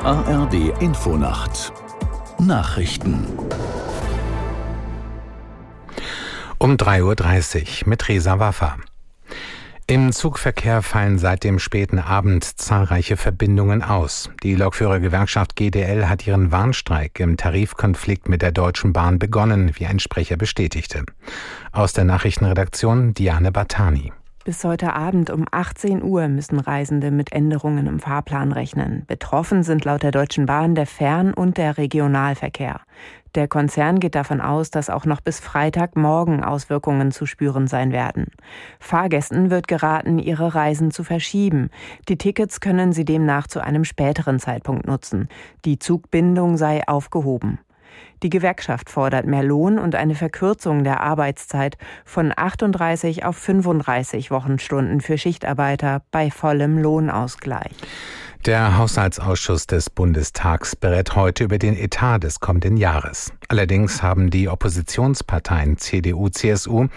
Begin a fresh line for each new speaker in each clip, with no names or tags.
ARD Infonacht Nachrichten
um 3.30 Uhr mit Resa Waffa. Im Zugverkehr fallen seit dem späten Abend zahlreiche Verbindungen aus. Die Lokführergewerkschaft GDL hat ihren Warnstreik im Tarifkonflikt mit der Deutschen Bahn begonnen, wie ein Sprecher bestätigte. Aus der Nachrichtenredaktion Diane Batani.
Bis heute Abend um 18 Uhr müssen Reisende mit Änderungen im Fahrplan rechnen. Betroffen sind laut der Deutschen Bahn der Fern- und der Regionalverkehr. Der Konzern geht davon aus, dass auch noch bis Freitagmorgen Auswirkungen zu spüren sein werden. Fahrgästen wird geraten, ihre Reisen zu verschieben. Die Tickets können sie demnach zu einem späteren Zeitpunkt nutzen. Die Zugbindung sei aufgehoben. Die Gewerkschaft fordert mehr Lohn und eine Verkürzung der Arbeitszeit von 38 auf 35 Wochenstunden für Schichtarbeiter bei vollem Lohnausgleich.
Der Haushaltsausschuss des Bundestags berät heute über den Etat des kommenden Jahres. Allerdings haben die Oppositionsparteien CDU, CSU,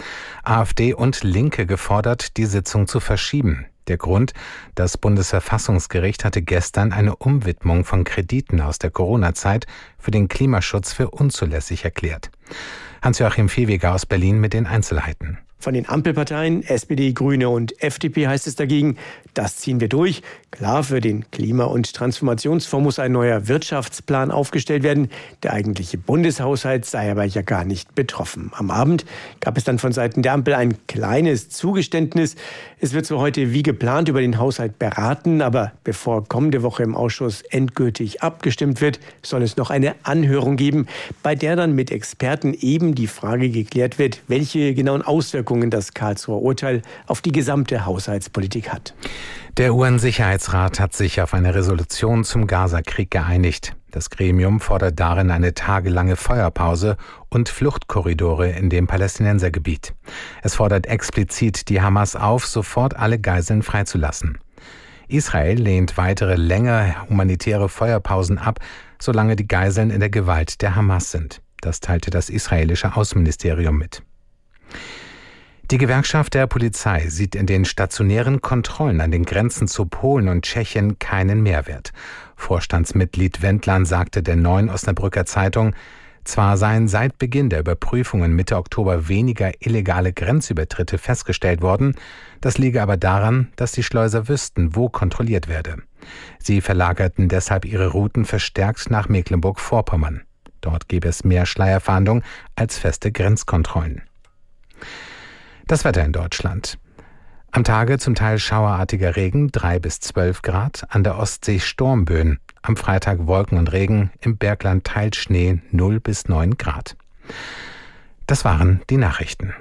AfD und Linke gefordert, die Sitzung zu verschieben. Der Grund, das Bundesverfassungsgericht hatte gestern eine Umwidmung von Krediten aus der Corona-Zeit für den Klimaschutz für unzulässig erklärt. Hans-Joachim Viehweger aus Berlin mit den Einzelheiten.
Von den Ampelparteien, SPD, Grüne und FDP heißt es dagegen, das ziehen wir durch. Klar, für den Klima- und Transformationsfonds muss ein neuer Wirtschaftsplan aufgestellt werden. Der eigentliche Bundeshaushalt sei aber ja gar nicht betroffen. Am Abend gab es dann von Seiten der Ampel ein kleines Zugeständnis. Es wird so heute wie geplant über den Haushalt beraten, aber bevor kommende Woche im Ausschuss endgültig abgestimmt wird, soll es noch eine Anhörung geben, bei der dann mit Experten eben die Frage geklärt wird, welche genauen Auswirkungen Auswirkungen das Karlsruher Urteil auf die gesamte Haushaltspolitik hat.
Der UN-Sicherheitsrat hat sich auf eine Resolution zum Gaza-Krieg geeinigt. Das Gremium fordert darin eine tagelange Feuerpause und Fluchtkorridore in dem Palästinensergebiet. Es fordert explizit die Hamas auf, sofort alle Geiseln freizulassen. Israel lehnt weitere längere humanitäre Feuerpausen ab, solange die Geiseln in der Gewalt der Hamas sind. Das teilte das israelische Außenministerium mit. Die Gewerkschaft der Polizei sieht in den stationären Kontrollen an den Grenzen zu Polen und Tschechien keinen Mehrwert. Vorstandsmitglied Wendland sagte der Neuen Osnabrücker Zeitung, zwar seien seit Beginn der Überprüfungen Mitte Oktober weniger illegale Grenzübertritte festgestellt worden, das liege aber daran, dass die Schleuser wüssten, wo kontrolliert werde. Sie verlagerten deshalb ihre Routen verstärkt nach Mecklenburg-Vorpommern. Dort gebe es mehr Schleierfahndung als feste Grenzkontrollen. Das Wetter in Deutschland. Am Tage zum Teil schauerartiger Regen, 3 bis 12 Grad, an der Ostsee Sturmböen, am Freitag Wolken und Regen, im Bergland teils Schnee 0 bis 9 Grad. Das waren die Nachrichten.